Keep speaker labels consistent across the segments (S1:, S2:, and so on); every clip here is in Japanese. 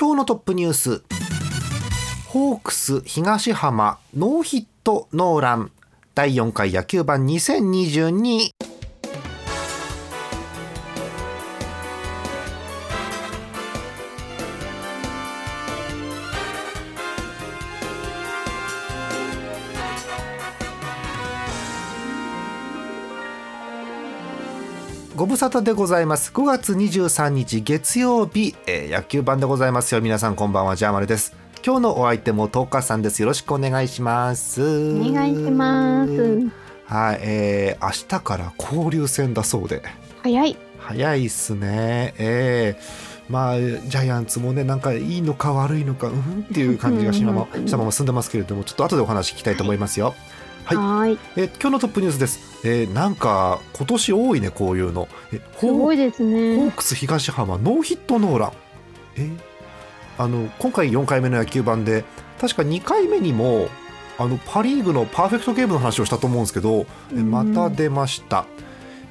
S1: 今日のトップニュース。ホークス東浜ノーヒットノーラン。第4回野球盤2022無沙汰でございます。5月23日月曜日、えー、野球盤でございますよ。皆さんこんばんはジャーマルです。今日のお相手もトーカさんです。よろしくお願いします。
S2: お願いします。
S1: はい、えー、明日から交流戦だそうで。
S2: 早い。
S1: 早いっすね。えー、まあジャイアンツもねなんかいいのか悪いのかうんっていう感じがしたまましたまま進んでますけれどもちょっと後でお話聞きたいと思いますよ、はいはい。え今日のトップニュースです。えー、なんか今年多いねこういうの。
S2: えすごいですね。
S1: ホークス東浜ノーヒットノーラン。えあの今回4回目の野球盤で確か2回目にもあのパ・リーグのパーフェクトゲームの話をしたと思うんですけど、えまた出ました。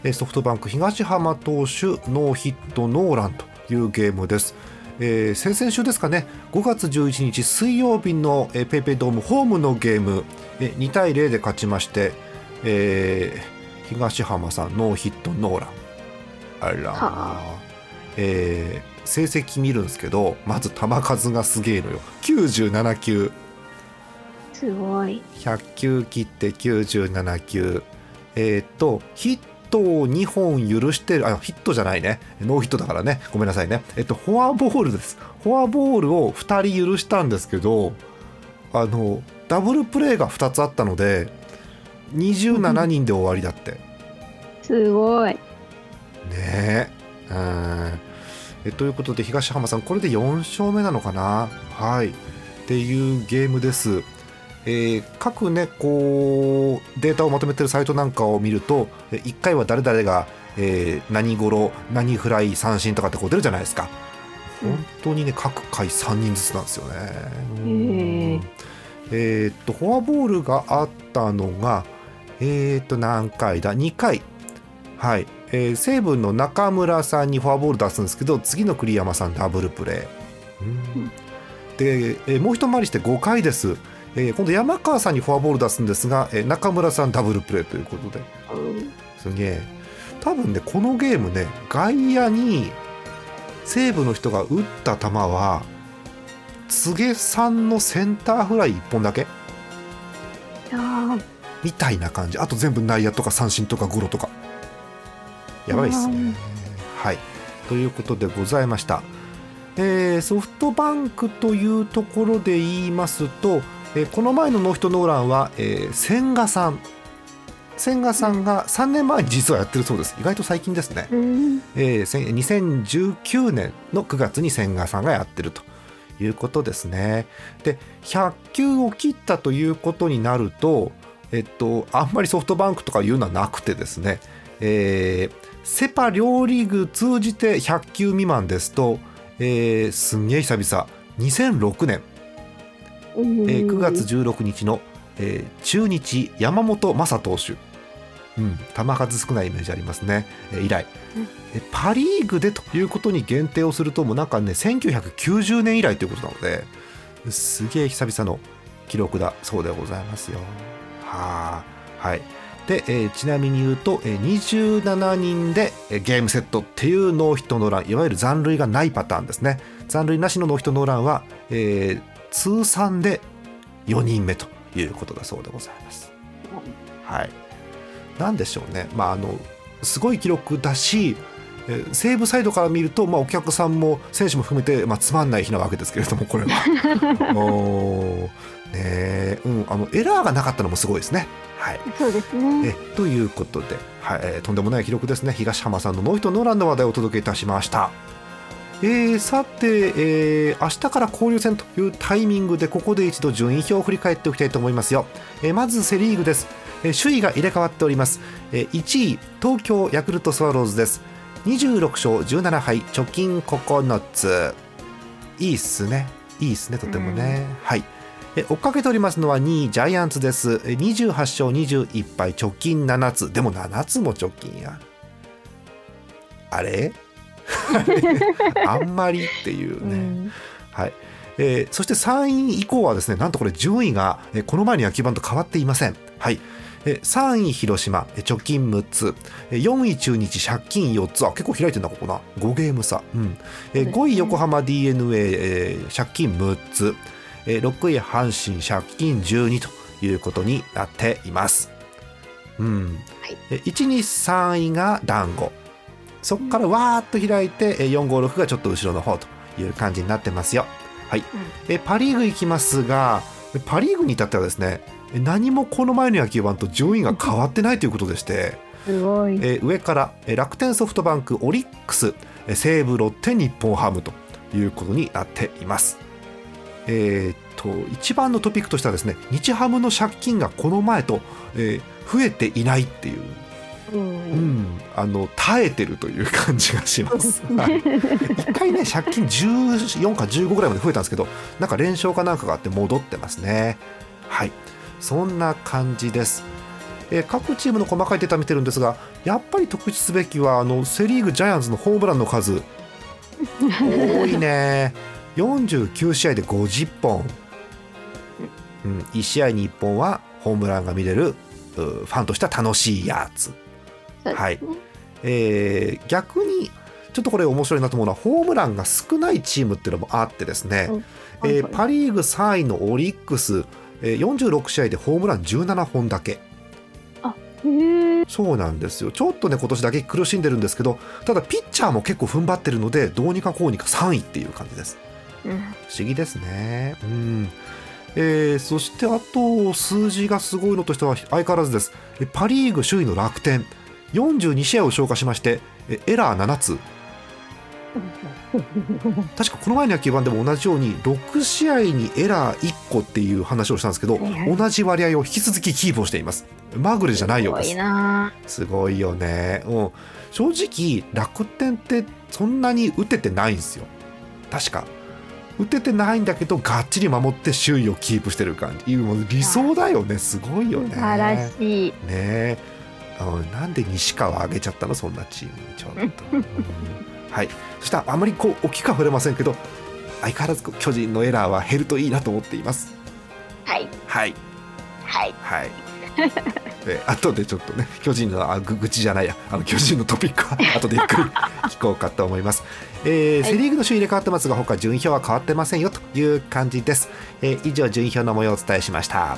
S1: えソフトバンク東浜投手ノーヒットノーランというゲームです。えー、先々週ですかね。5月11日水曜日の、えー、ペイペイドームホームのゲーム、えー、2対0で勝ちまして、えー、東浜さんノーヒットノーラン。あら、はあ、えー、成績見るんですけどまず球数がすげえのよ。97球。
S2: すごい。
S1: 100球切って97球。えっ、とヒットを2本許してるあヒットじゃないね。ノーヒットだからね。ごめんなさいね。えっとフォアボールです。フォアボールを2人許したんですけどあのダブルプレーが2つあったので27人で終わりだって。
S2: すごい。ね
S1: え。うん。えということで東浜さんこれで4勝目なのかな？はい。っていうゲームですえー、各ねこうデータをまとめてるサイトなんかを見ると1回は誰々が、えー、何頃何フライ三振とかってこう出るじゃないですか。本当にね各回3人ずつなんですよね。えー、っとフォアボールがあったのがえー、っと何回だ？2回。はい、えー、西武の中村さんにフォアボール出すんですけど次の栗山さんダブルプレー、うん、で、えー、もう一回りして5回ですえー、今度山川さんにフォアボール出すんですが、えー、中村さんダブルプレーということで、すげえ。多分ねこのゲームね外野に西武の人が打った球は柘さんのセンターフライ1本だけみたいな感じ。あと全部内野とか三振とかゴロとか。やばいっすね。はい。ということでございました、えー、ソフトバンクというところで言いますとえー、この前のノーヒットノーランは、えー、千賀さん。千賀さんが3年前に実はやってるそうです。意外と最近ですね、うん、えー、2019年の9月に千賀さんがやってるということですね。で100球を切ったということになるとえっとあんまりソフトバンクとかいうのはなくてですね、えー、セ・パ両リーグ通じて100球未満ですと、えー、すんげえ久々。2006年えー、9月16日の、えー、中日山本昌投手、うん、球数少ないイメージありますね、えー、以来、えパ・リーグでということに限定をするともうなんかね1990年以来ということなのですげえ久々の記録だそうでございますよ。はあ。はい。で、えー、ちなみに言うと、えー、27人で、えー、ゲームセットっていうノーヒットノーランいわゆる残塁がないパターンですね。残塁なしのノーヒットノーランは、えー、通算で4人目ということだそうでございます。はい、なんでしょうね、まあ、あのすごい記録だし西武サイドから見ると、まあ、お客さんも選手も含めて、まあ、つまんない日なわけですけれどもこれは。おねうん、あのエラーがなかったのもすごいですね。はい、
S2: そうですね。
S1: えということで、はい。えー、とんでもない記録ですね。東浜さんのノイトノーランの話題をお届けいたしました。えー、さて、えー、明日から交流戦というタイミングでここで一度順位表を振り返っておきたいと思いますよ、えー、まずセ・リーグです、えー、首位が入れ替わっております、えー、1位東京ヤクルトスワローズです。26勝17敗貯金9つ。いいっすね。いいっすねとてもね、はい。え追っかけておりますのは2位ジャイアンツです。28勝21敗貯金7つ。でも7つも貯金や。あれ？あんまりっていうね、うん、はい。えーそして3位以降はですねなんとこれ順位が、えーこの前の野球盤と変わっていません。はい。えー3位広島えー貯金6つ。えー4位中日借金4つ。あ結構開いてんだここな。5ゲーム差、うん。えー
S2: そうですね。
S1: 5位横浜 d n a、えー借金6つ、えー6位阪神借金12ということになっています。うん。
S2: はい。
S1: えー1、2、3位が団子そこからわーっと開いてえー4、5、6がちょっと後ろの方という感じになってますよ。はいえパ・リーグ行きますがパ・リーグに至ってはですねえ何もこの前の野球盤と順位が変わってないということでして、
S2: すごい。
S1: えー上からえー楽天ソフトバンクオリックスえー西武ロッテ日本ハムということになっています。えーっと一番のトピックとしてはですね日ハムの借金がこの前と、えー増えていないっていう、
S2: う。
S1: うん。ん、あの耐えてるという感じがします。はい。一回ね借金14か15ぐらいまで増えたんですけどなんか連勝かなんかがあって戻ってますね。はい。そんな感じです、えー各チームの細かいデータ見てるんですがやっぱり特筆すべきはあのセ・リーグジャイアンツのホームランの数。多いね。49試合で50本、うん、1試合に1本はホームランが見れるうファンとしては楽しいやつ
S2: ね。
S1: はい。えー逆にちょっとこれ面白いなと思うのはホームランが少ないチームっていうのもあってですね、
S2: うん。
S1: えーパ・リーグ3位のオリックス、えー46試合でホームラン17本だけ。
S2: へえ。
S1: そうなんですよ。ちょっとね今年だけ苦しんでるんですけどただピッチャーも結構踏ん張ってるのでどうにかこうにか3位っていう感じです。
S2: うん。
S1: 不思議ですね。うん。えーそしてあと数字がすごいのとしては相変わらずです。えパ・リーグ首位の楽天42試合を消化しましてえエラー7つ。確かこの前の野球盤でも同じように6試合にエラー1個っていう話をしたんですけど同じ割合を引き続きキープをしています。まぐれじゃないようです。
S2: すごいな。
S1: すごいよね、うん、正直楽天ってそんなに打ててないんですよ。確か。打ててないんだけどがっちり守って首位をキープしてる感じ。理想だよね。すごいよね。
S2: 素晴らしい。
S1: ねうんなんで西川上げちゃったのそんなチームにちょっと、うんはい。そしたらあまりこう大きくは触れませんけど相変わらず巨人のエラーは減るといいなと思っています。
S2: はい。
S1: はい。
S2: はい。
S1: はい。で後でちょっとね巨人のあぐ愚痴じゃないや。あの巨人のトピックは 後でゆっくり聞こうかと思います、えー
S2: はい。
S1: セ・リーグの首位入れ替わってますが他順位表は変わってませんよという感じです、えー以上順位表の模様をお伝えしました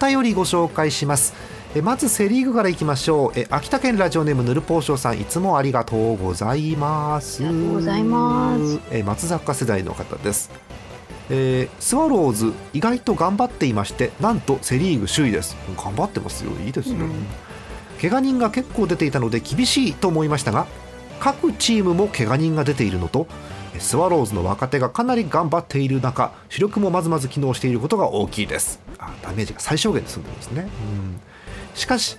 S1: 便りご紹介します。えまずセ・リーグからいきましょう。え秋田県ラジオネームぬるぽうしょうさん。いつもありがとうございます。
S2: ありがとうございます。
S1: え松坂世代の方です。えースワローズ意外と頑張っていましてなんとセ・リーグ首位です。頑張ってますよ。いいですね、
S2: うん。
S1: 怪我人が結構出ていたので厳しいと思いましたが各チームも怪我人が出ているのとスワローズの若手がかなり頑張っている中主力もまずまず機能していることが大きいですあダメージが最小限で済んでるんですね、うん、しかし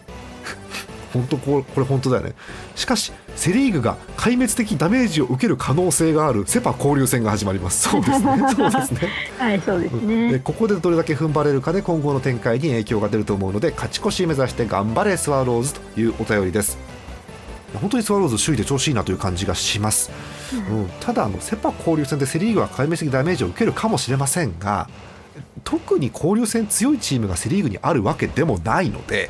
S1: 本当これこれ本当だよね。しかしセ・リーグが壊滅的ダメージを受ける可能性があるセ・パ交流戦が始まります。そうですね。そうですね。
S2: はい、そうです
S1: で
S2: ね。
S1: ここでどれだけ踏ん張れるかで今後の展開に影響が出ると思うので勝ち越し目指して頑張れスワローズというお便りです。本当にスワローズ首位で調子いいなという感じがします、うん、ただあのセ・パ交流戦でセ・リーグは壊滅的ダメージを受けるかもしれませんが特に交流戦強いチームがセ・リーグにあるわけでもないので、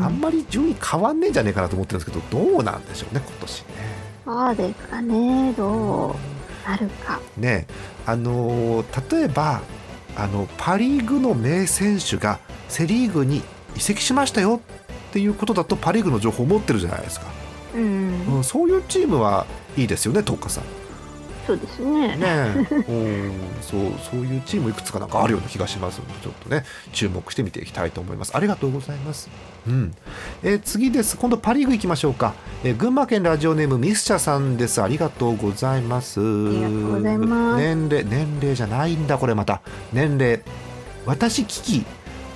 S1: あんまり順位変わんねえんじゃねえかなと思ってるんですけどどうなんでしょうね今年ね。
S2: そうですかね。どうなるか。
S1: ねあのー例えばあのパ・リーグの名選手がセ・リーグに移籍しましたよっていうことだとパ・リーグの情報を持ってるじゃないですか、
S2: うん。
S1: うん、そういうチームはいいですよね、トッカさん。
S2: そうですね。
S1: ね。えそうそういうチームいくつかなんかあるような気がしますのでちょっとね注目して見ていきたいと思います。ありがとうございます、うん。えー次です。今度パ・リーグ行きましょうか、えー群馬県ラジオネームミスチャさんです。ありがとうございます。年齢年齢じゃないんだこれまた。年齢。私キキ。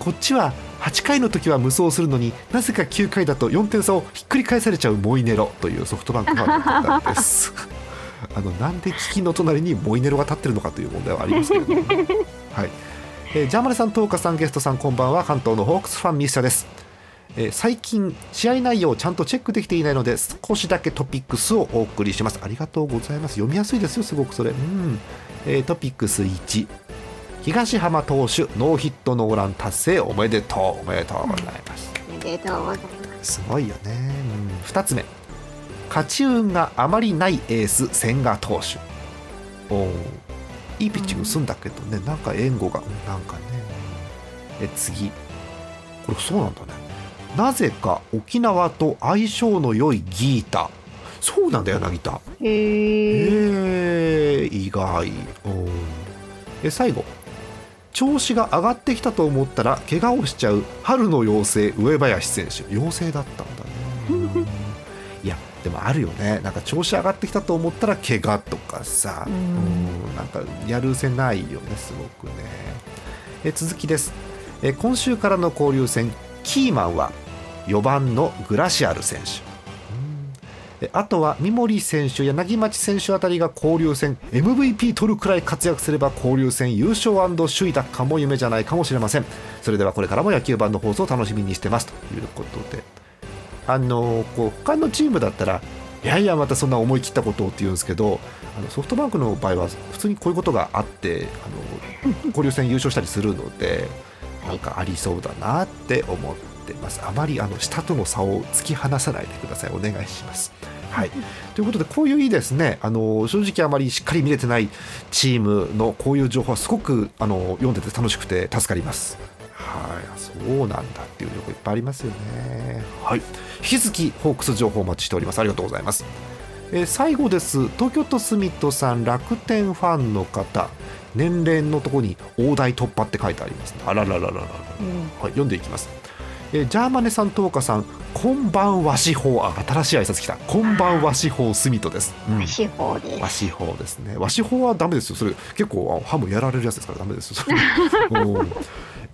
S1: こっちは8回の時は無双するのになぜか9回だと4点差をひっくり返されちゃうモイネロというソフトバンクファンの方ですあのなんでキキの隣にモイネロが立ってるのかという問題はありますけれども、はい。えージャーマネさん、トーカさん、ゲストさん、こんばんは。関東のホークスファンミスチャです、えー最近試合内容をちゃんとチェックできていないので少しだけトピックスをお送りします。ありがとうございます。読みやすいですよすごくそれ。うん、えートピックス1東浜投手ノーヒットノーラン達成。おめでとう。おめでとうございます。
S2: おめでとうございます。
S1: すごいよね、うん、2つ目勝ち運があまりないエース千賀投手。おー。いいピッチングすんだけどね、なんか援護がうんなんかね。え次。これそうなんだね。なぜか沖縄と相性の良いギータ。そうなんだよ柳田
S2: へえ。
S1: へえ意外。おー。え最後。調子が上がってきたと思ったら怪我をしちゃう春の妖精上林選手。妖精だったんだねもあるよね。なんか調子上がってきたと思ったら怪我とかさ
S2: うん。
S1: うんなんかやるせないよねすごくね。え続きです。え今週からの交流戦キーマンは4番のグラシアル選手。えあとは三森選手柳町選手あたりが交流戦 MVP 取るくらい活躍すれば交流戦優勝首位奪還も夢じゃないかもしれません。それではこれからも野球版の放送を楽しみにしてます。ということであのこう他のチームだったらいやいやまたそんな思い切ったことをって言うんですけどあのソフトバンクの場合は普通にこういうことがあってあの交流戦優勝したりするのでなんかありそうだなって思ってます。あまりあの下との差を突き放さないでください。お願いします。はい、ということでこういういいですね。あの正直あまりしっかり見れてないチームのこういう情報はすごくあの読んでて楽しくて助かります。はい、そうなんだっていう情報いっぱいありますよね。はい、引き続きホークス情報お待ちしております。ありがとうございます。えー最後です。東京都スミットさん楽天ファンの方、年齢のところに大台突破って書いてあります、ね。あらららららら。はい、読んでいきます。えージャーマネさん、トーカさん、こんばんわしほう、あ、新しい挨拶来た。こんばんわしほうスミットです。うん
S2: 司法です。
S1: 和紙法ですね和紙法はダメですよそれ結構あハムやられるやつですからダメですよ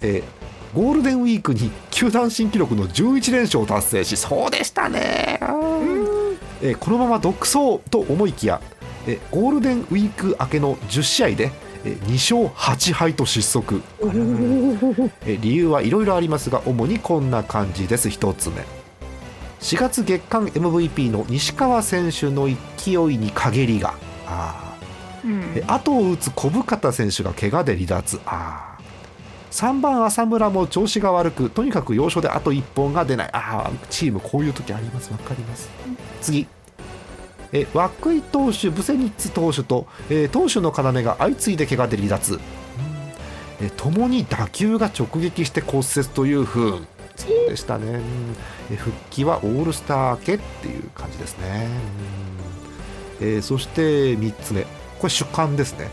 S1: えーゴールデンウィークに球団新記録の11連勝を達成しそうでしたね、えーこのまま独走と思いきや、えーゴールデンウィーク明けの10試合で、えー2勝8敗と失速。えー理由はいろいろありますが主にこんな感じです。1つ目。4月月間 MVP の西川選手の勢いに陰りが。あ
S2: うん。
S1: 後を打つ小深田選手が怪我で離脱。あー3番浅村も調子が悪くとにかく要所であと1本が出ない。あーチームこういう時あります。わかります。次。え涌井投手ブセニッツ投手と、えー投手の要が相次いで怪我で離脱。えー共に打球が直撃して骨折という不運そうでしたね、復帰はオールスター明けっていう感じですね、うん。えーそして3つ目。これ主観ですね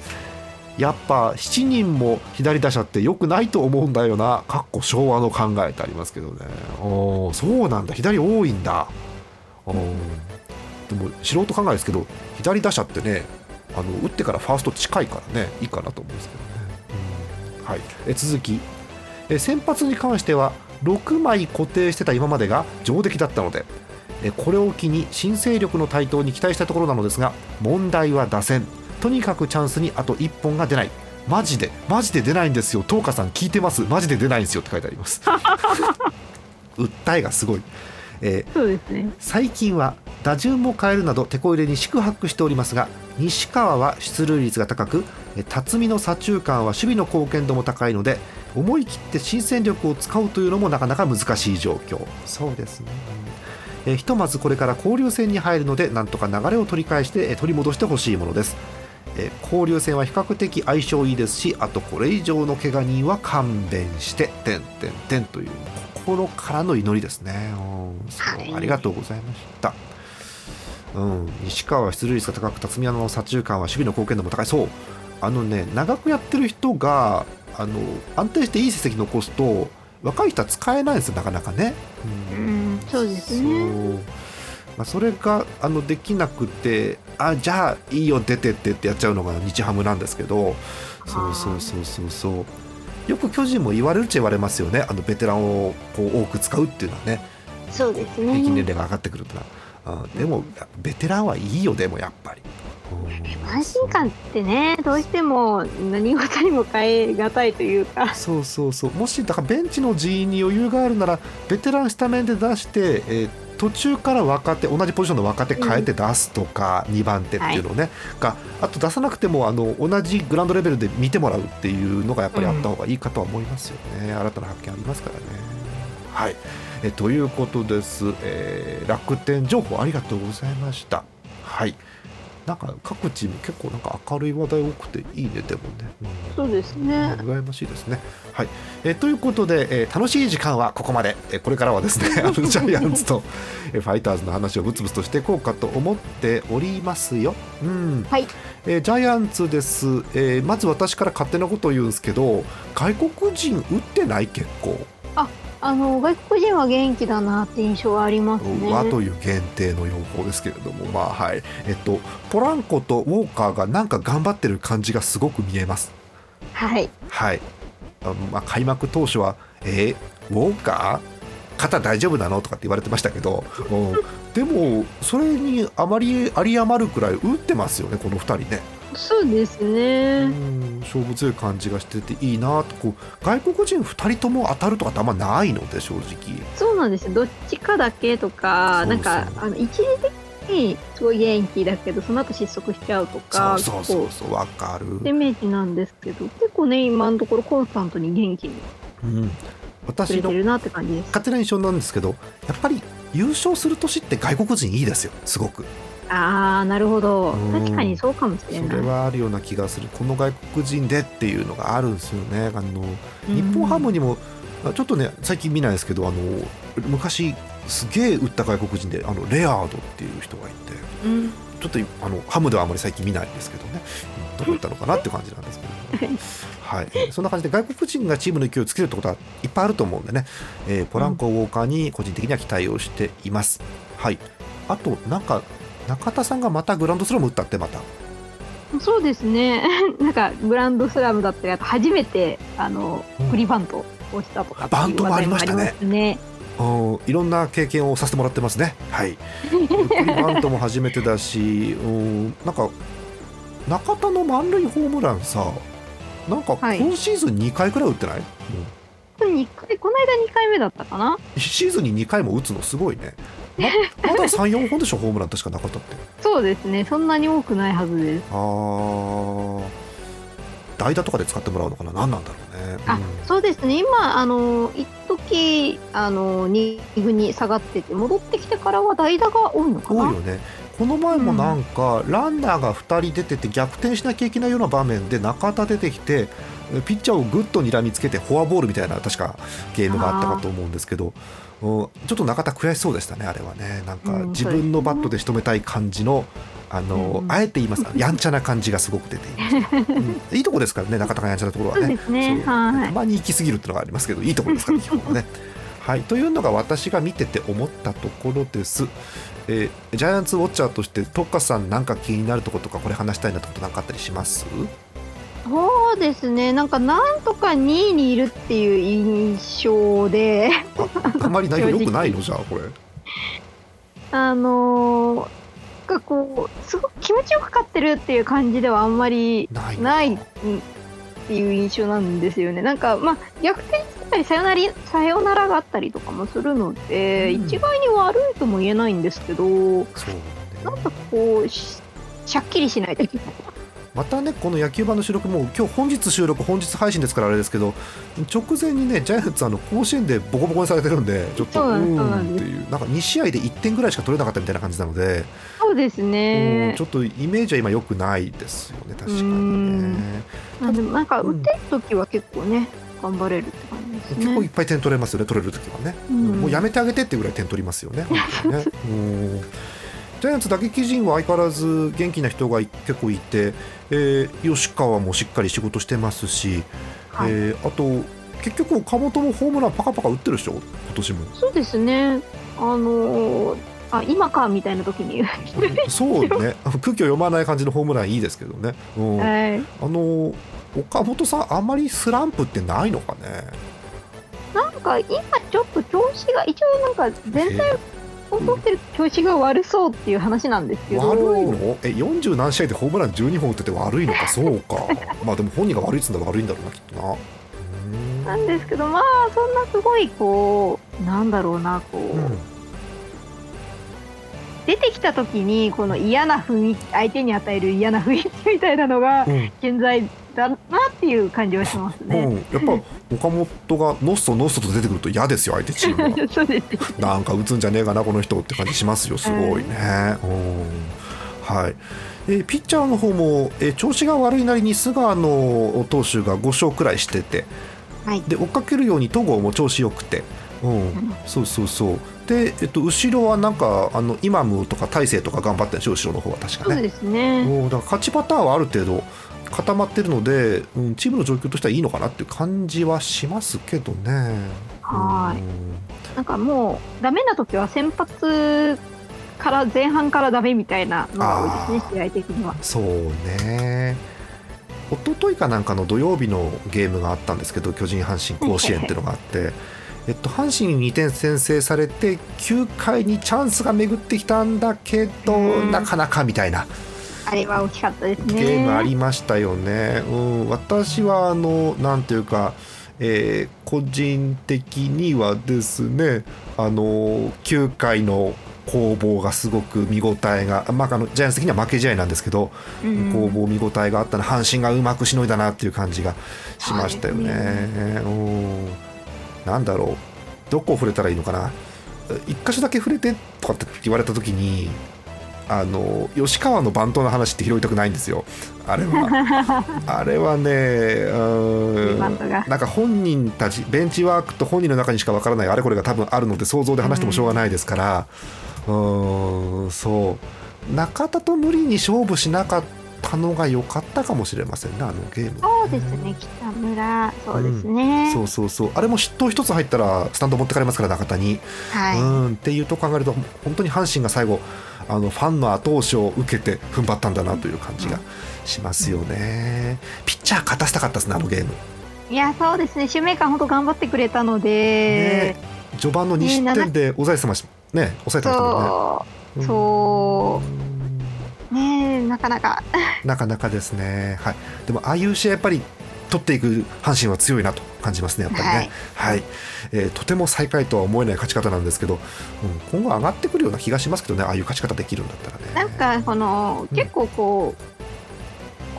S1: やっぱ7人も左打者って良くないと思うんだよな。かっこ昭和の考えってありますけどね。おーそうなんだ。左多いんだ。おー。でも素人考えですけど左打者ってねあの打ってからファースト近いからねいいかなと思うんですけどね、うん。はい、え続き。え先発に関しては6枚固定してた今までが上出来だったのでえこれを機に新勢力の台頭に期待したいところなのですが問題は打線とにかくチャンスにあと1本が出ない。マジでマジで出ないんですよ。東花さん聞いてます？マジで出ないんですよ。って書いてあります。訴えがすごい、えー
S2: ね。
S1: 最近は打順も変えるなど手こ入れに四苦八苦しておりますが西川は出塁率が高くえ辰巳の左中間は守備の貢献度も高いので思い切って新戦力を使うというのもなかなか難しい状況。そうですね。えひとまずこれから交流戦に入るのでなんとか流れを取り返してえ取り戻してほしいものですえ交流戦は比較的相性いいですしあとこれ以上の怪我人は勘弁して点点点という心からの祈りですね。うんありがとうございました。うん、西川は出塁率が高く辰巳の左中間は守備の貢献度も高い。そう。あのね長くやってる人があの安定していい成績残すと若い人は使えないんですよなかなかね。
S2: う
S1: うん
S2: ん、そうですね。
S1: まあ、それがあのできなくてあじゃあいいよ出てってってやっちゃうのが日ハムなんですけどそうそうそうそうそう。よく巨人も言われるっちゃ言われますよね。あのベテランをこう多く使うっていうのはね。
S2: そうです
S1: 平均年
S2: ね。
S1: 齢が上がってくるってのは、あでもベテランはいいよでもやっぱり。うん。
S2: 安心感ってね、どうしても何事にも変え難いというか。
S1: そうそうそう。もしだからベンチの人員に余裕があるならベテランスタメンで出して、えー途中から若手同じポジションの若手変えて出すとか、2番手っていうのをね、があと出さなくてもあの同じグラウンドレベルで見てもらうっていうのがやっぱりあった方がいいかとは思いますよね、新たな発見ありますからね。はい。えということです、えー楽天情報ありがとうございました。はいなんか各チーム結構なんか明るい話題多くていいねでもね。うん
S2: そうですね。
S1: 羨ましいですね。はい、えーということで、えー楽しい時間はここまで、えーこれからはですね あのジャイアンツと、えーファイターズの話をブツブツとしていこうかと思っておりますよ。うん
S2: はい。
S1: えージャイアンツです、えーまず私から勝手なことを言うんですけど外国人打ってない結構、
S2: あの外国人は元気だなって印象はありますね。
S1: 和という限定の用法ですけれどもまあはいえっとポランコとウォーカーがなんか頑張ってる感じがすごく見えます。
S2: はい。
S1: はい、あまあ、開幕当初は、えーウォーカー？肩大丈夫なの？とかって言われてましたけど、うんでもそれにあまり有り余るくらい打ってますよねこの2人ね、
S2: そうです
S1: う
S2: ね。
S1: ん、勝負強い感じがしてていいなとこう外国人2人とも当たるとかってあんまないので正直
S2: そうなんですよ。どっちかだけとか、
S1: そうそう
S2: なんかあの一時的にすごい元気だけど、その後失速しちゃうと
S1: そ
S2: か、
S1: うそうそうそうわかる、
S2: イメージなんですけど、結構ね今のところコンスタントに元気に
S1: うん、
S2: く
S1: 私の。勝手な印象なんですけどやっぱり優勝する年って外国人いいですよすごく
S2: ああなるほど。
S1: うん。
S2: 確かにそうかもしれ
S1: そ
S2: ない。
S1: れはあるような気がする。この外国人でっていうのがあるんですよねあの
S2: うん。
S1: 日本ハムにもあちょっとね最近見ないですけどあの昔すげえ打った外国人であのレアードっていう人がいて
S2: うん。
S1: ちょっとあのハムではあまり最近見ないんですけどね、うんどこ行ったのかなって感じなんですけど、はい、えーそんな感じで外国人がチームの勢いをつけるってことはいっぱいあると思うんでね、えーポランコ、ウォーカーに個人的には期待をしています。はい、あとなんか中田さんがまたグランドスラム打ったってまた
S2: そうですね。なんかグランドスラムだったり、あと初めてあの
S1: うん
S2: フリーバントをしたとか
S1: バントもありましたね
S2: ね。
S1: うんいろんな経験をさせてもらってますね。はい。バントも初めてだし、うん、なんか中田の満塁ホームランさ、なんか
S2: はい
S1: 今シーズン2回くらい打ってない？も
S2: 二回この間2回目だったかな？
S1: う1シーズンに2回も打つのすごいね。ままだ3、4本でしょホームラン確か中田って。
S2: そうですね。そんなに多くないはずです。
S1: あー。代打とかで使ってもらうのかな？何なんだろうね。
S2: あ
S1: うん。
S2: そうですね。今あの一時あの2軍に下がってて戻ってきてからは代打が多いのかな？
S1: 多いよね。この前もなんか、ランナーが2人出てて逆転しなきゃいけないような場面で中田出てきてピッチャーをぐっと睨みつけてフォアボールみたいな確かゲームがあったかと思うんですけど、うん。ちょっと中田悔しそうでしたねあれはね。なんか
S2: うん
S1: 自分のバットで仕留めたい感じのあの、
S2: うん。
S1: あえて言いますか？やんちゃな感じがすごく出ていました、うん。いいとこですからね中田がやんちゃなところはね。
S2: ね。
S1: たまに行き過ぎるっていうのがありますけどいいところですから 基本はね。はい、というのが私が見てて思ったところです。えージャイアンツウォッチャーとしてトッカさんなんか気になるところとかこれ話したいなってことなんかあったりします？
S2: そうですね。なんかなんとか2位にいるっていう印象で。
S1: ああまり内容良くないの？じゃあこれ。
S2: あのーがこうすごく気持ちよく勝ってるっていう感じではあんまり
S1: ない
S2: っていう印象なんですよね。なんかまあ逆転したりさよなりさよならがあったりとかもするので、
S1: うん。
S2: 一概に悪いとも言えないんですけど、
S1: ね。
S2: なんかこうししゃっきりしないといけない。
S1: またねこの野球版の収録も今日本日収録本日配信ですからあれですけど直前にねジャイアンツあの甲子園でボコボコにされてるんでちょっと
S2: そうなん
S1: っていうなんか2試合で1点ぐらいしか取れなかったみたいな感じなので、
S2: そうです
S1: うん
S2: ね
S1: ち。ょっとイメージは今良くないですよね確かに
S2: うん。
S1: ね。
S2: まあでもなんか
S1: うん。
S2: 打てる時は結構ね頑張れるって感じです
S1: 結構い
S2: ね。
S1: っぱい点取れますよね取れる時はね、
S2: うん。
S1: もうやめてあげてってぐらい点取りますよね本当にね。うんジャイアンツ打撃陣は相変わらず元気な人が結構いて、えー、吉川もしっかり仕事してますし、はい、えー、あと結局岡本もホームランパカパカ打ってるでしょ今年も。
S2: そうですね。あのー、あ今かみたいな時に。
S1: そうね。空気を読まない感じのホームランいいですけどね、うん、はい、あの岡本さんあんまりスランプってないのかね？
S2: なんか今ちょっと調子が一応なんか全体を取ってる調子が悪そうっていう話なんですけど。
S1: 悪いの？え40何試合でホームラン12本打ってて悪いのか？そうか。まあでも本人が悪いっつうんだら悪いんだろうなきっとな。
S2: なんですけどまあそんなすごいこうなんだろうなこう、うん、出てきた時にこの嫌な雰囲気相手に与える嫌な雰囲気みたいなのが健在だなっていう感じはしますね、うん、
S1: やっぱ岡本がのっそのっそと出てくると嫌ですよ相手チーム なんか打つんじゃねえかなこの人って感じしますよすごいね、はい。えピッチャーの方も、え調子が悪いなりに菅野投手が5勝くらいしてて、はい、で追っかけるように戸郷も調子よくて、うん、そうそうそうで、えっと、後ろはなんかあのイマムとか大勢とか頑張ってるんでしょ？後ろの方は確かね。
S2: そうですね。
S1: だから勝ちパターンはある程度固まってるので、うん、チームの状況としてはいいのかなっていう感じはしますけどね。
S2: はい、うん、なんかもうダメな時は先発から前半からダメみたいなのが多いですね試合的には。
S1: そうね。一昨日かなんかの土曜日のゲームがあったんですけど巨人阪神甲子園っていうのがあって、えっと、阪神に2点先制されて9回にチャンスが巡ってきたんだけど、なかなかみたいな。
S2: あれは大きかったですね。
S1: ゲームありましたよね。うん、私はあのなんていうか、えー、個人的にはですね、あの9回の攻防がすごく見応えが、まあ、あのジャイアンツ的には負け試合なんですけど、うん、攻防見応えがあったの阪神がうまくしのいだなっていう感じがしましたよね。ねなんだろうどこを触れたらいいのかな？一箇所だけ触れてとかって言われた時にあの吉川の番頭の話って拾いたくないんですよ。あれは。あれはねうんなんか本人たちベンチワークと本人の中にしかわからないあれこれが多分あるので想像で話してもしょうがないですから、うんそう。中田と無理に勝負しなかったのが良かったかもしれませんねあのゲーム。
S2: そうですね北村。そうですね、
S1: うん、そうそうそう。あれも嫉妬一つ入ったらスタンド持ってかれますから中田に、はい、うん。っていうと考えると本当に阪神が最後あのファンの後押しを受けて踏ん張ったんだなという感じがしますよね、ピッチャー勝たせたかったですねあのゲーム。
S2: いやそうですね。使命感本当頑張ってくれたので、
S1: ね、序盤の2失点で抑えてましたね。抑えてましたも
S2: んね。そうねなかなか。
S1: なかなかですね。はい。でもああいう試合やっぱり取っていく阪神は強いなと感じますねやっぱりね、はい、はい、えー、とても最下位とは思えない勝ち方なんですけど、うん、今後上がってくるような気がしますけどねああいう勝ち方できるんだったらね。
S2: なんかこの、結構こう、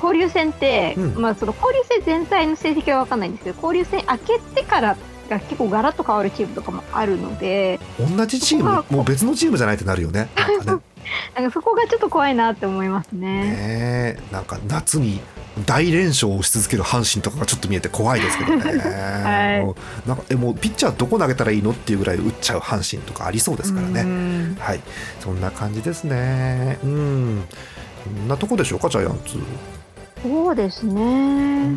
S2: 交流戦って、うん、まあその交流戦全体の成績は分かんないんですけど交流戦明けてからが結構ガラッと変わるチームとかもあるので
S1: 同じチームもう別のチームじゃないってなるよね。なんかね
S2: なんかそこがちょっと怖いなって思いますね。
S1: ねなんか夏に大連勝をし続ける阪神とかがちょっと見えて怖いですけどね、はい、なんかえもうピッチャーどこ投げたらいいのっていうぐらい打っちゃう阪神とかありそうですからね。はい。そんな感じですね。うん。こんなとこでしょうかジャイアンツ。
S2: そうですね。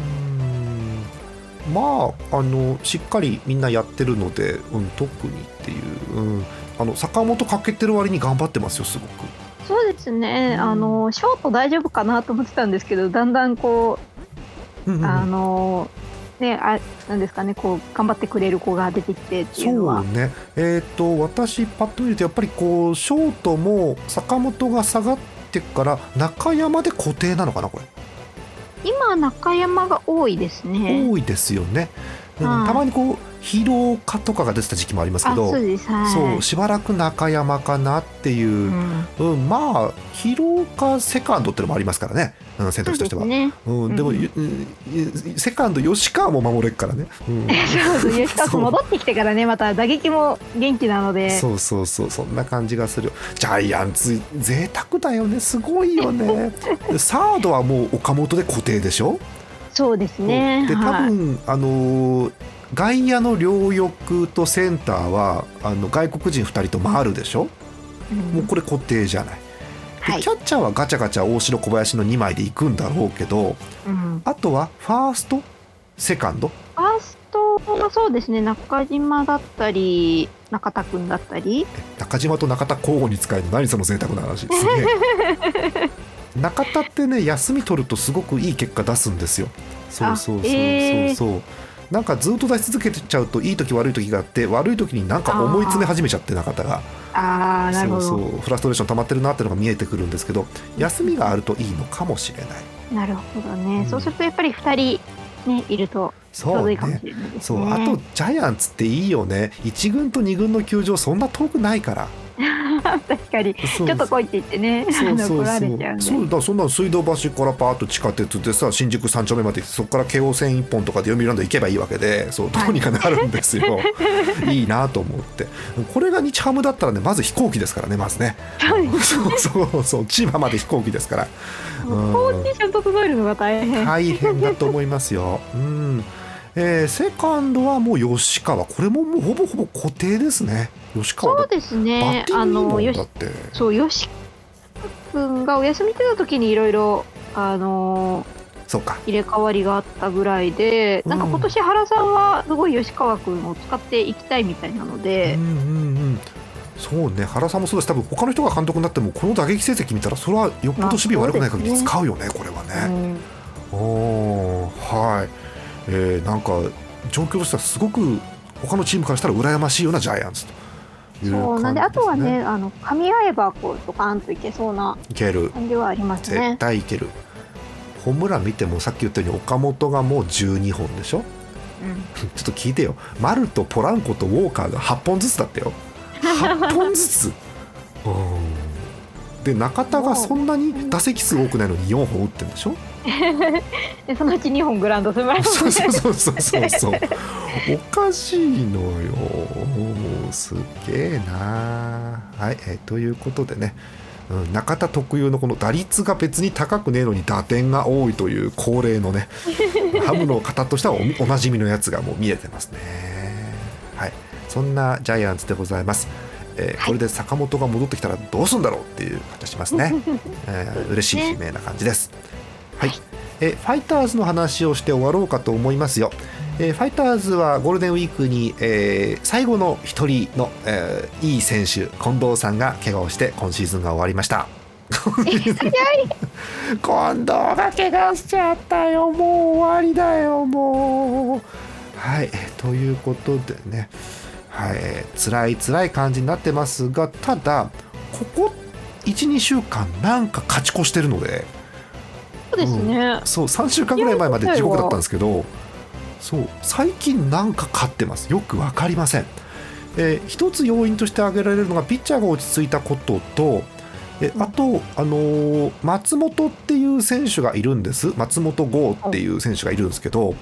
S1: まああのしっかりみんなやってるので、うん、特にっていう、うん、あの坂本かけてる割に頑張ってますよすごく。
S2: そうですね、あのショート大丈夫かなと思ってたんですけどだんだんこう、うんうん、あのねあなんですかねこう頑張ってくれる子が出てきてっていうのは。
S1: そうね。えっ、ー、と私パッと見るとやっぱりこうショートも坂本が下がってから中山で固定なのかなこれ。
S2: 今中山が多いですね。
S1: 多いですよね、うん、たまにこう疲労化とかが出てた時期もありますけどそうはい、しばらく中山かなっていう、うん、うん、まあ疲労化セカンドっていうのもありますからね、うん、選択肢としては。ね、うん、でも、うん、セカンド吉川も守れるからね。
S2: うん、そう吉川 戻ってきてからねまた打撃も元気なので。
S1: そうそうそうそんな感じがする。ジャイアンツ贅沢だよね。すごいよね。サードはもう岡本で固定でしょ？
S2: そうですね。
S1: で多分、はい、あのー外野の両翼とセンターはあの外国人2人と回るでしょ、うん、もうこれ固定じゃない。
S2: はい。
S1: キャッチャーはガチャガチャ大城小林の2枚でいくんだろうけど
S2: うん、
S1: あとはファーストセカンド？
S2: ファーストがそうですね中島だったり中田君だったり。
S1: 中島と中田交互に使えるの何その贅沢な話。すげえ。中田ってね休み取るとすごくいい結果出すんですよ。そうそうそうそうそうなんかずっと出し続けちゃうといい時悪い時があって悪い時になんか思い詰め始めちゃって中田が。
S2: ああなるほど。
S1: そうそうフラストレーション溜まってるなっていうのが見えてくるんですけど休みがあるといいのかもしれない。
S2: なるほどね、
S1: うん
S2: そうするとやっぱり2人ねいるとちょう
S1: そう
S2: どいいかも
S1: ね
S2: しれないですね。
S1: そうあとジャイアンツっていいよね。1軍と2軍の球場そんな遠くないから。
S2: 確かに。
S1: そう
S2: ちょっと来いって言ってね。あの来られちゃうんで。
S1: そうだそんなの水道橋からパーッと地下鉄でさ新宿三丁目までそこから京王線一本とかで読売ランド行けばいいわけでそうどうにかなるんですよ、い、いなと思って。これが日ハムだったらねまず飛行機ですからねまずね。そう そうそう千葉まで飛行機ですから。うん
S2: コンディション整えるのが大変、
S1: 大変だと思いますよ。うん。えーセカンドはもう吉川。これももうほぼほぼ固定ですね。吉川だ
S2: そうですね。あの
S1: だって。
S2: そう吉川君がお休みしてた時にいろいろあの
S1: そうか。
S2: 入れ替わりがあったぐらいで、なんか今年原さんはすごい吉川君を使っていきたいみたいなので、
S1: うんうんうんそうね原さんもそうです多分他の人が監督になってもこの打撃成績見たらそれはよっぽど守備悪くない限り使うよねこれは
S2: う
S1: ね。
S2: ん。
S1: おーはい、えーなんか状況としてはすごく他のチームからしたら羨ましいようなジャイアンツという
S2: そうなんであとはねあの噛み合えばこうドカーンといけそうない
S1: ける。
S2: 感じはあります
S1: 絶
S2: ね。
S1: 対いける。ホームラン見てもさっき言ったように岡本がもう12本でしょ？
S2: うん。
S1: ちょっと聞いてよ。丸とポランコとウォーカーが8本ずつだったよ8本ずつ。うん。で中田がそんなに打席数多くないのに4本打ってるんでしょ？
S2: でそのうち2本グラウンド済まれます
S1: そうそうそうそうそう。おかしいのよ。すげえなはい、えーということでね、うん、中田特有のこの打率が別に高くねえのに打点が多いという恒例のねハムの方としてはおおなじみのやつがもう見えてますね。はいそんなジャイアンツでございます。えーこれで坂本が戻ってきたらどうするんだろうっていう形しますね、えー嬉しい悲鳴な感じです。はい、えーファイターズの話をして終わろうかと思いますよ、えーファイターズはゴールデンウィークに、えー最後の一人の、えーいい選手近藤さんが怪我をして今シーズンが終わりました。近藤が怪我しちゃったよ。もう終わりだよもう。はい。えーということでねはい。えー辛い辛い感じになってますがただここ12週間なんか勝ち越してるので
S2: そうですね。
S1: そう3週間ぐらい前まで地獄だったんですけどそう最近なんか勝ってます。よく分かりません、えー一つ要因として挙げられるのがピッチャーが落ち着いたこととえあと、あのー松本っていう選手がいるんです。松本剛っていう選手がいるんですけど、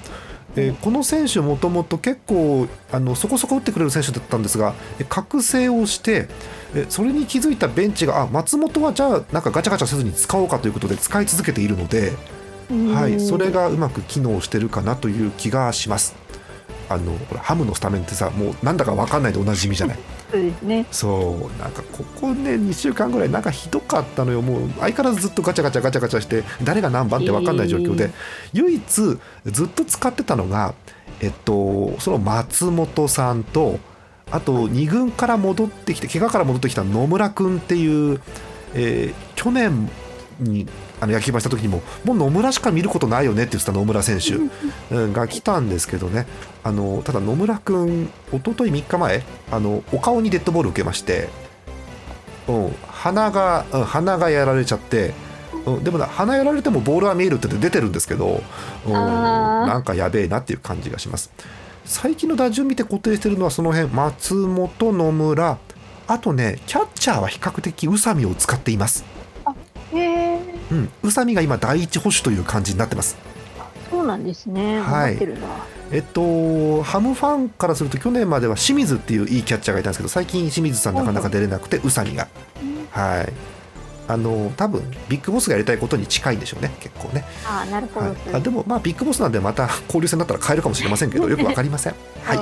S1: えーこの選手もともと結構あのそこそこ打ってくれる選手だったんですがえ覚醒をしてえそれに気づいたベンチがあ松本はじゃあなんかガチャガチャせずに使おうかということで使い続けているので、はい、それがうまく機能してるかなという気がします。あのハムのスタメンってさもうなんだか分かんないでおなじみじゃない？
S2: そうですね。
S1: そうなんかここね2週間ぐらいなんかひどかったのよ。もう相変わらずずっとガチャガチャガチャガチャして誰が何番って分かんない状況で、
S2: えー
S1: 唯一ずっと使ってたのがえっとその松本さんとあと2軍から戻ってきて怪我から戻ってきた野村君っていう、えー去年にあの野球場した時にももう野村しか見ることないよねって言ってた野村選手。うん。が来たんですけどね。あのただ野村君一昨日3日前あのお顔にデッドボール受けまして、うん、鼻が、うん、鼻がやられちゃって、うん、でもな鼻やられてもボールは見えるって出てるんですけど、うん、なんかやべえなっていう感じがします。最近の打順見て固定してるのはその辺松本野村あとねキャッチャーは比較的宇佐美を使っています
S2: へえ。
S1: うん、宇佐美が今第一保守という感じになってます
S2: そうなんですね。
S1: はい。えっと、ハムファンからすると去年までは清水っていういいキャッチャーがいたんですけど最近清水さんなかなか出れなくて宇佐美が、はい、あの多分ビッグボスがやりたいことに近いんでしょうね。結構ね。
S2: あなるほど、はい、
S1: あでもまあビッグボスなんでまた 交流戦だったら変えるかもしれませんけど よくわかりません。はい。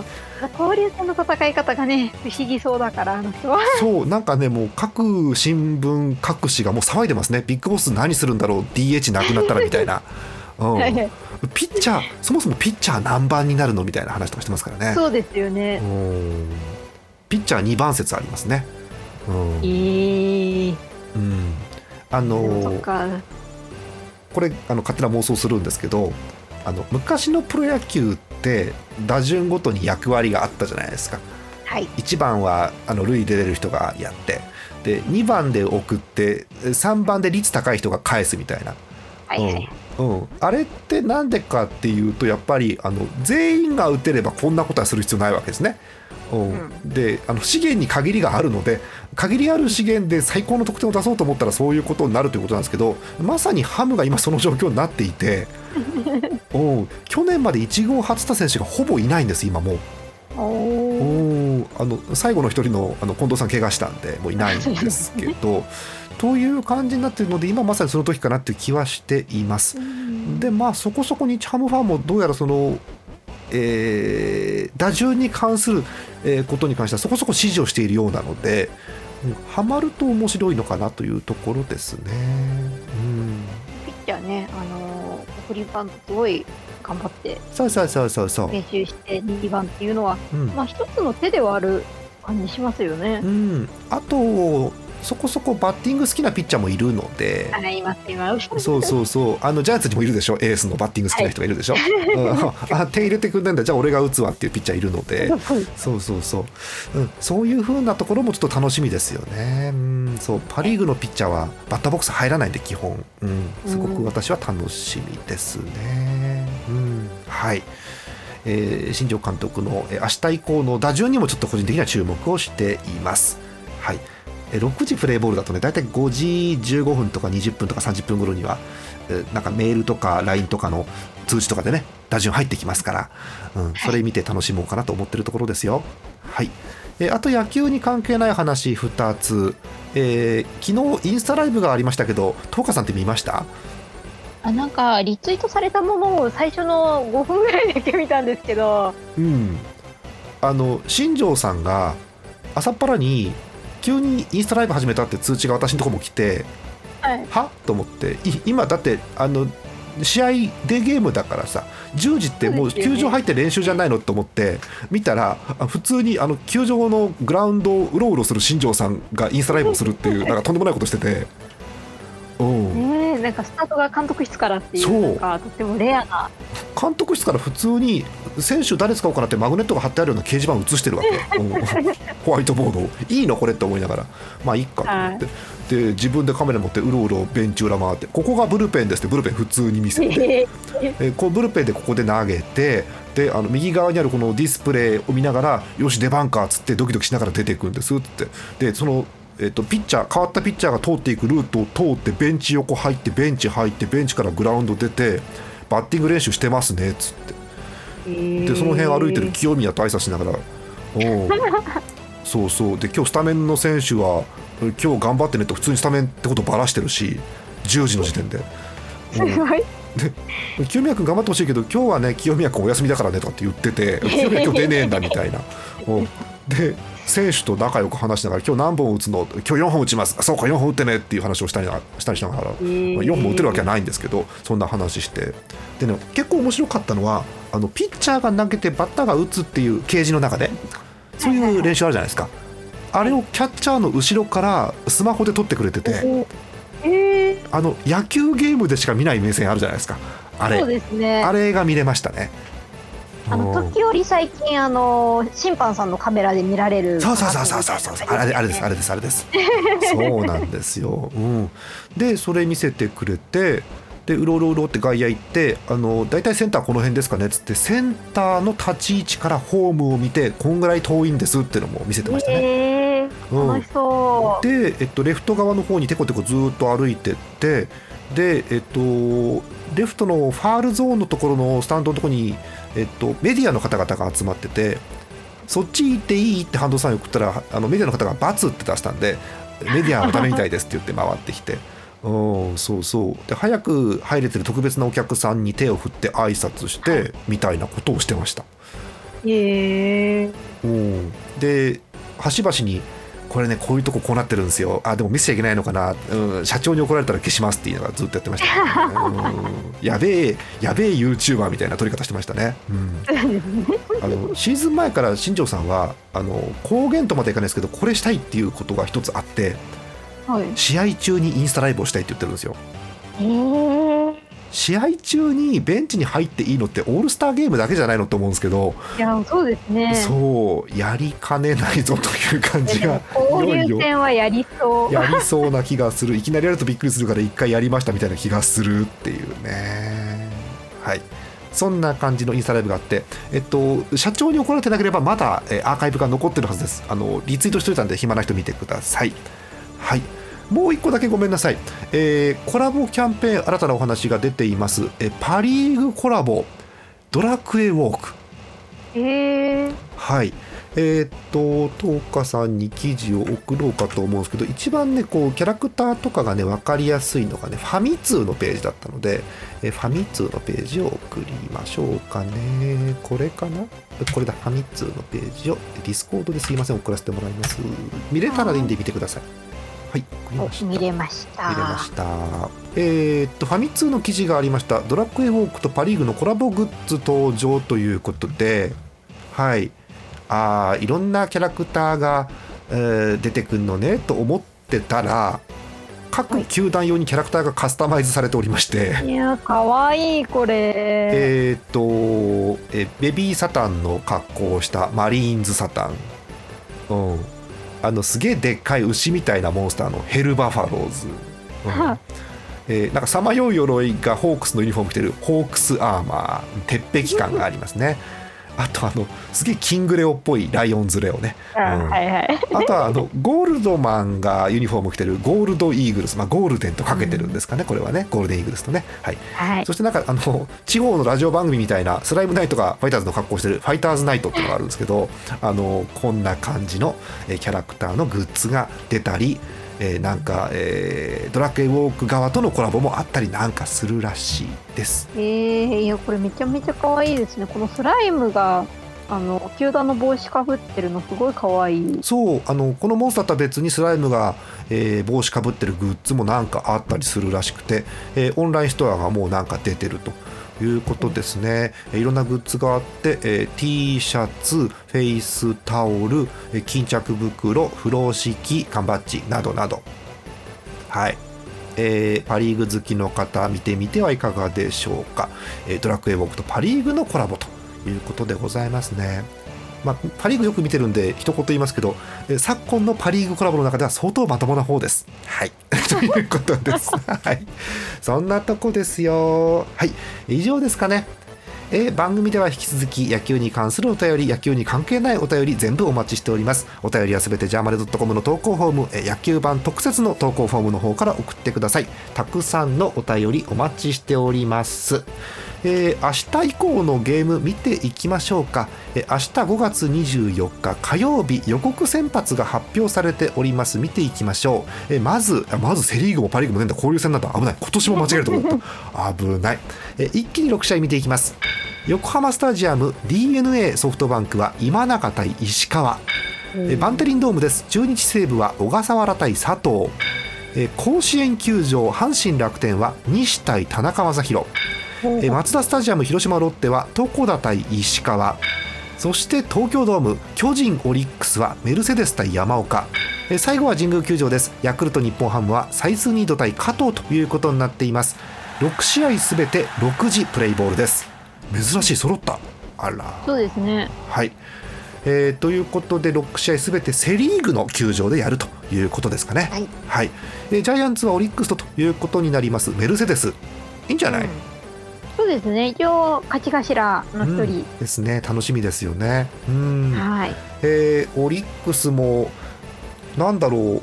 S2: 交流戦の戦い方がね不思議そうだからあの人は
S1: そうなんかねもう各新聞各紙がもう騒いでますね。ビッグボス何するんだろう？DH なくなったらみたいな。うん、ピッチャーそもそもピッチャー何番になるのみたいな話とかしてますからね。
S2: そうですよね。
S1: ピッチャー2番説ありますね、
S2: うん、えー、
S1: うんあのこれあの勝手な妄想するんですけどあの昔のプロ野球って打順ごとに役割があったじゃないですか。
S2: はい、
S1: 1番はあの塁で出れる人がやってで2番で送って3番で率高い人が返すみたいな。
S2: はいはい、
S1: うん、うん、あれって何でかっていうとやっぱりあの全員が打てればこんなことはする必要ないわけですね。う。ん、であの資源に限りがあるので限りある資源で最高の得点を出そうと思ったらそういうことになるということなんですけどまさにハムが今その状況になっていて う。ん去年まで1号初田選手がほぼいないんです今もう。おあの最後の一人のあの近藤さん怪我したんでもういないんですけど という感じになっているので今まさにその時かなっていう気はしています。でまあそこそこ日ハムファンもどうやらそのえー、打順に関する、えー、ことに関してはそこそこ支持をしているようなので、うん、ハマると面白いのかなというところですね。うん、
S2: ピッチャーね、あのー、送りバントすごい頑張って
S1: そうそうそうそうそう
S2: 練習して2番っていうのは、うん、まあ一つの手ではある感じしますよね。
S1: うん、あとそこそこバッティング好きなピッチャーもいるので、そうそうそう。あのジャイアンツにもいるでしょ。エースのバッティング好きな人がいるでしょ、はい、あ手入れてくんないんだ。じゃあ俺が打つわっていうピッチャーいるので。そうそう。そう、うん、そういうふうなところもちょっと楽しみですよね、うん、そう。パ・リーグのピッチャーはバッターボックス入らないんで基本、うん、すごく私は楽しみですね、うん、はい。えー、新庄監督の明日以降の打順にもちょっと個人的には注目をしています。はい6時プレーボールだとね大体5時15分とか20分とか30分頃にはなんかメールとか LINE とかの通知とかでね打順入ってきますから、うん、それ見て楽しもうかなと思ってるところですよ。はい、えあと野球に関係ない話2つ、えー、昨日インスタライブがありましたけど東花さんって見ました？
S2: あなんかリツイートされたものを最初の5分ぐらいだけ見たんですけど。
S1: うん。あの新庄さんが朝っぱらに急にインスタライブ始めたって通知が私のとこも来て、
S2: はい、
S1: はと思って今だってあの試合デーゲームだからさ10時ってもう球場入って練習じゃないのと思って見たら普通にあの球場のグラウンドをうろうろする新庄さんがインスタライブをするっていうなんかとんでもないことしてて。
S2: ねなんかスタートが監督室からっていうなんかとてもレアな。
S1: 監督室から普通に選手誰使おうかなってマグネットが貼ってあるような掲示板を映してるわけ、ホワイトボードを。いいのこれって思いながら。まあいいか。と思って。で自分でカメラ持ってうろうろベンチ裏回ってここがブルペンですってブルペン普通に見せて。えこうブルペンでここで投げてであの右側にあるこのディスプレイを見ながらよし出番かっつってドキドキしながら出ていくんですって。でそのえっと、ピッチャー変わったピッチャーが通っていくルートを通ってベンチ横入ってベンチ入ってベンチからグラウンド出てバッティング練習してますねっつって。でその辺歩いてる清宮と挨拶しながらお そうそう。で今日スタメンの選手は今日頑張ってねと普通にスタメンってことばらしてるし10時の時点で。
S2: すごい。
S1: で清宮君頑張ってほしいけど今日はね清宮君お休みだからねとかって言ってて清宮今日出ねえんだみたいな。で選手と仲良く話しながら今日何本打つの？今日4本打ちます。そうか4本打ってね。っていう話をしたりしたりしながら、まあ、4本打てるわけはないんですけどそんな話して。でね結構面白かったのはあのピッチャーが投げてバッターが打つっていうケージの中でそういう練習あるじゃないですか。あれをキャッチャーの後ろからスマホで撮ってくれてて。あの野球ゲームでしか見ない目線あるじゃないですか。あれ、
S2: ね、
S1: あれが見れましたね
S2: あの時折最近あの審判さんのカメラで見られる。
S1: そうそうそうそうそうそう。あれあれですあれですあれです。そうなんですよ、うん、でそれ見せてくれてでうろうろうろって外野行ってあの大体センターこの辺ですかねっつってセンターの立ち位置からホームを見てこんぐらい遠いんですっていうのも見せてましたね。
S2: えー、楽しそ
S1: う、で、えっと、レフト側の方にてこてこずっと歩いてってで、えっと、レフトのファールゾーンのところのスタンドのところにえっと、メディアの方々が集まっててそっち行っていいって半藤さんに送ったらあのメディアの方が「×」って出したんでメディアのためみたいですって言って回ってきて。うん、そうそう。で早く入れてる特別なお客さんに手を振って挨拶してみたいなことをしてました。
S2: へ
S1: えー、で端々にこれねこういうとここうなってるんですよ。あでも見せちゃいけないのかな、うん、社長に怒られたら消しますっていうのがずっとやってました、ね、うん、やべえやべえ YouTuber みたいな撮り方してましたね、うん、あのシーズン前から新庄さんはあの公言とまでいかないですけどこれしたいっていうことが一つあって、はい、試合中にインスタライブをしたいって言ってるんですよ。
S2: えー
S1: 試合中にベンチに入っていいのってオールスターゲームだけじゃないのと思うんですけど
S2: いやそうですね。
S1: そうやりかねないぞという感じが
S2: 交流戦はやりそう。
S1: やりそうな気がする。いきなりやるとびっくりするから一回やりましたみたいな気がするっていうね。はい。そんな感じのインスタライブがあって、えっと、社長に怒られてなければまだ、えアーカイブが残ってるはずです。あのリツイートしといたんで暇な人見てください。はいもう一個だけごめんなさい、えー、コラボキャンペーン新たなお話が出ています、えパ・リーグコラボドラクエウォーク。
S2: えー、
S1: はい。えー、っと東花さんに記事を送ろうかと思うんですけど一番ねこうキャラクターとかがね分かりやすいのがねファミ通のページだったので、えファミ通のページを送りましょうかね。これかな？これだ。ファミ通のページを Discord ですいません。送らせてもらいます。見れたらいいんで見てくださいはい。
S2: 見れました。
S1: 見れました。えー、っとファミ通の記事がありました。ドラクエウォークとパ・リーグのコラボグッズ登場ということではい。あいろんなキャラクターが、えー、出てくるのねと思ってたら各球団用にキャラクターがカスタマイズされておりまして、
S2: いやかわいいこれ。
S1: えっ、とえベビーサタンの格好をしたマリーンズサタン。うんあのすげえでっかい牛みたいなモンスターのヘルバファローズ、うん。えー、なんかさまよう鎧がホークスのユニフォーム着てるホークスアーマー。鉄壁感がありますね あとあのすげえキングレオっぽいライオンズレオね、
S2: うん、はいはい、
S1: あとはあのゴールドマンがユニフォーム着てるゴールドイーグルス、まあ、ゴールデンとかけてるんですかね、これはね。ゴールデンイーグルスとね、はい、
S2: はい、
S1: そしてなんかあの地方のラジオ番組みたいなスライムナイトがファイターズの格好してるファイターズナイトっていうのがあるんですけどあのこんな感じのキャラクターのグッズが出たりえー、なんか、えー、ドラクエウォーク側とのコラボもあったりなんかするらしいです。
S2: えー、いやこれめちゃめちゃ可愛いですね。このスライムがあの球団の帽子かぶってるのすごい可愛い
S1: そうあのこのモンスターとは別にスライムが、えー、帽子かぶってるグッズもなんかあったりするらしくて、えー、オンラインストアがもうなんか出てるということですね、いろんなグッズがあって、え、T シャツフェイスタオルえ巾着袋風呂敷缶バッジなどなど。はい、えー、パ・リーグ好きの方見てみてはいかがでしょうか、えー、ドラクエウォークとパ・リーグのコラボということでございますね。まあ、パ・リーグよく見てるんで一言言いますけど昨今のパ・リーグコラボの中では相当まともな方です。はい ということです。はい、そんなとこですよ。はい以上ですかね。え番組では引き続き野球に関するお便り野球に関係ないお便り全部お待ちしておりますお便りはすべてジャーマネドットコムの投稿フォームえ野球版特設の投稿フォームの方から送ってくださいたくさんのお便りお待ちしておりますえー、明日以降のゲーム見ていきましょうか、えー、明日5月24日火曜日予告先発が発表されております。見ていきましょう、えー、まずまずセ・リーグもパ・リーグも出んだ。交流戦なんだ。危ない。今年も間違えると思った。危ない、えー、一気に6試合見ていきます。横浜スタジアム d n a ソフトバンクは今永対石川、えー、バンテリンドームです。中日西武は小笠原対佐藤、えー、甲子園球場阪神楽天は西対田中将大えマツダスタジアム広島ロッテは床田対石川。そして東京ドーム巨人オリックスはメルセデス対山岡。え最後は神宮球場です。ヤクルト日本ハムはサイスニード対加藤ということになっています。6試合すべて6時プレイボールです。珍しい揃った。あら。
S2: そうですね。
S1: はい。えー、ということで6試合すべてセ・リーグの球場でやるということですかね。
S2: はい、
S1: はい、えー、ジャイアンツはオリックスとということになります。メルセデス。いいんじゃない、うん
S2: そうですね。一応勝ち頭の一人、うん、
S1: ですね。楽しみですよね。うん。
S2: はい。
S1: えー、オリックスもなんだろう。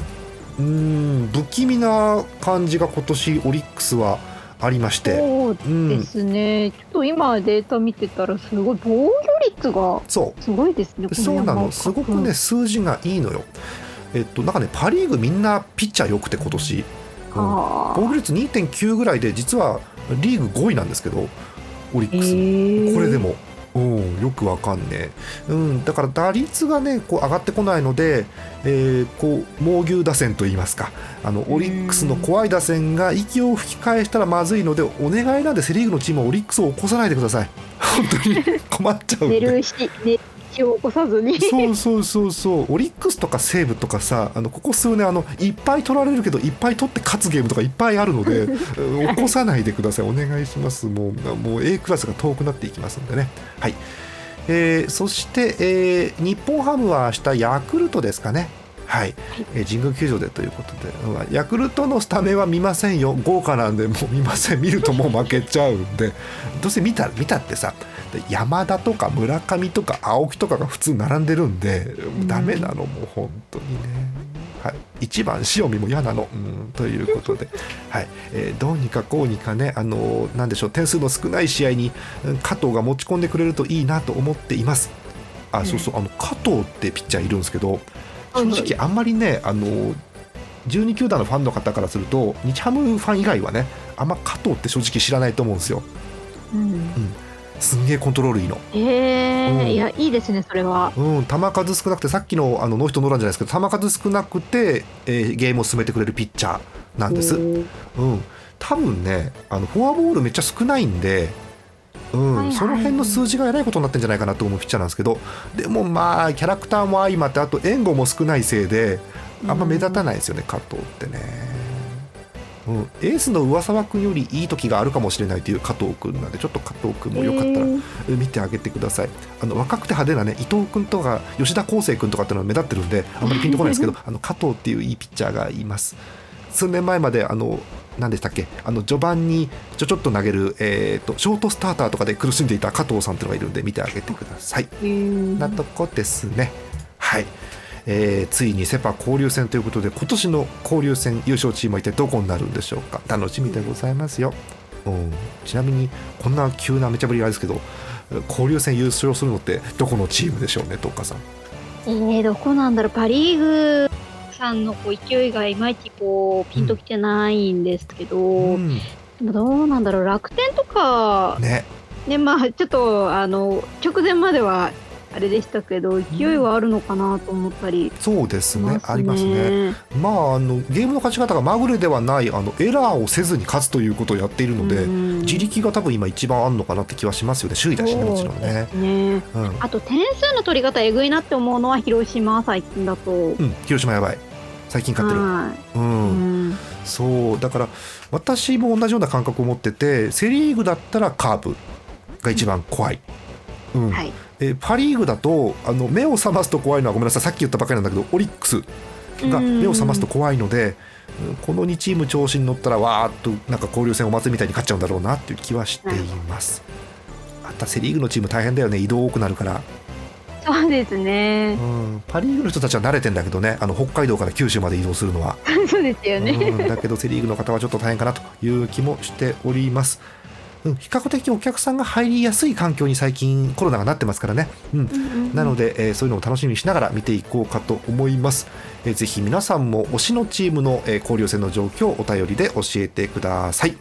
S1: うん不気味な感じが今年オリックスはありまして。
S2: そうですね、うん、ちょっと今データ見てたらすごい防御率がすごいですね
S1: そうなの。すごくね数字がいいのよ。えっとなんかねパ・リーグみんなピッチャー良くて今年、うん、防御率2.9ぐらいで実はリーグ5位なんですけどオリックス、これでも。うん、よくわかんねえ、うん、だから打率がねこう上がってこないので、えー、こう猛牛打線といいますか。あのオリックスの怖い打線が息を吹き返したらまずいのでお願いなんでセ・リーグのチームはオリックスを起こさないでください。本当に。困っちゃうんで。寝る
S2: を起こさずに。
S1: そうそうそうそう。オリックスとか西武とかさあのここ数年あのいっぱい取られるけどいっぱい取って勝つゲームとかいっぱいあるので 起こさないでください。お願いします。もうもう A クラスが遠くなっていきますんでね。はい。えー、そして、えー、日本ハムは明日ヤクルトですかね。はい、えー、神宮球場でということで、ヤクルトのスタメンは見ませんよ、豪華なんで、もう見ません、見るともう負けちゃうんで、どうせ見た見たってさ、山田とか村上とか青木とかが普通並んでるんで、うダメなの、もう本当にね。はい、一番塩見も嫌なの、うん、ということで、はい。えー、どうにかこうにかね、あのー、なんでしょう点数の少ない試合に加藤が持ち込んでくれるといいなと思っています。あそうそう。あの加藤ってピッチャーいるんですけど正直あんまりねあの12球団のファンの方からすると日ハムファン以外はねあんま加藤って正直知らないと思うんですよ。うん、うん、すんげえコントロールいいの。
S2: ええーうん、いやいいですねそれは。
S1: うん球数少なくてさっきのあのノーヒットノーランじゃないですけど球数少なくて、えー、ゲームを進めてくれるピッチャーなんです。うん多分ねあのフォアボールめっちゃ少ないんで。うん、はいはい、その辺の数字がえらいことになってんじゃないかなと思うピッチャーなんですけどでもまあキャラクターも相まってあと援護も少ないせいであんま目立たないですよね、加藤ってね。うん、エースの上沢君よりいい時があるかもしれないという加藤君なんでちょっと加藤君もよかったら見てあげてください、あの若くて派手なね伊藤君とか吉田康生君とかっていうのは目立ってるんであんまりピンとこないですけど あの加藤っていういいピッチャーがいます。数年前まであの何でしたっけ？あの序盤にちょちょっと投げる、えーと、ショートスターターとかで苦しんでいた加藤さんっていうのがいるんで見てあげてください。なとこですね。はいえー、ついにセ・パ交流戦ということで今年の交流戦優勝チームは一体どこになるんでしょうか？楽しみでございますよ、うん、ちなみにこんな急なめちゃぶりあれですけど交流戦優勝するのってどこのチームでしょうね東花さん。
S2: えー、どこなんだろう？パ・リーグさんのこう勢いがいまいちこうピンときてないんですけど、うん、でもどうなんだろう？楽天とか
S1: ね。
S2: ねまあちょっとあの直前まではあれでしたけど勢いはあるのかなと思ったり、
S1: うん、そうですねありますね。まああのゲームの勝ち方がまぐれではないあのエラーをせずに勝つということをやっているので、自力が多分今一番あるのかなって気はしますよね首位だしねもちろんね、ね。
S2: うん、あと点数の取り方えぐいなって思うのは広島最近だと、う
S1: ん、広島やばい。最近勝ってる、うん、うん、そうだから私も同じような感覚を持っててセ・リーグだったらカープが一番怖い、うん。はい、えパ・リーグだとあの目を覚ますと怖いのはごめんなさいさっき言ったばかりなんだけどオリックスが目を覚ますと怖いのでこの2チーム調子に乗ったらわーっとなんか交流戦お祭りみたいに勝っちゃうんだろうなっていう気はしています。またセ・リーグのチーム大変だよね。移動多くなるから。
S2: そうですね、
S1: うん、パ・リーグの人たちは慣れてんだけどね。あの北海道から九州まで移動するのは。
S2: そうですよね、
S1: うん、だけどセ・リーグの方はちょっと大変かなという気もしております。うん、比較的お客さんが入りやすい環境に最近コロナがなってますからね、うん、なので、えー、そういうのを楽しみにしながら見ていこうかと思います、えー、ぜひ皆さんも推しのチームの、えー、交流戦の状況をお便りで教えてください。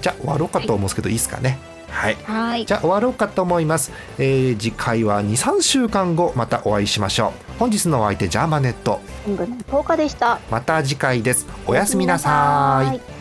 S1: じゃあ終わろうかと思うんですけど、はい、いいですかね？はい、はい。じゃあ終わろうかと思います、えー、次回は23週間後またお会いしましょう。本日のお相手ジャーマネット。
S2: 10日でした。
S1: また次回です。おやすみなさい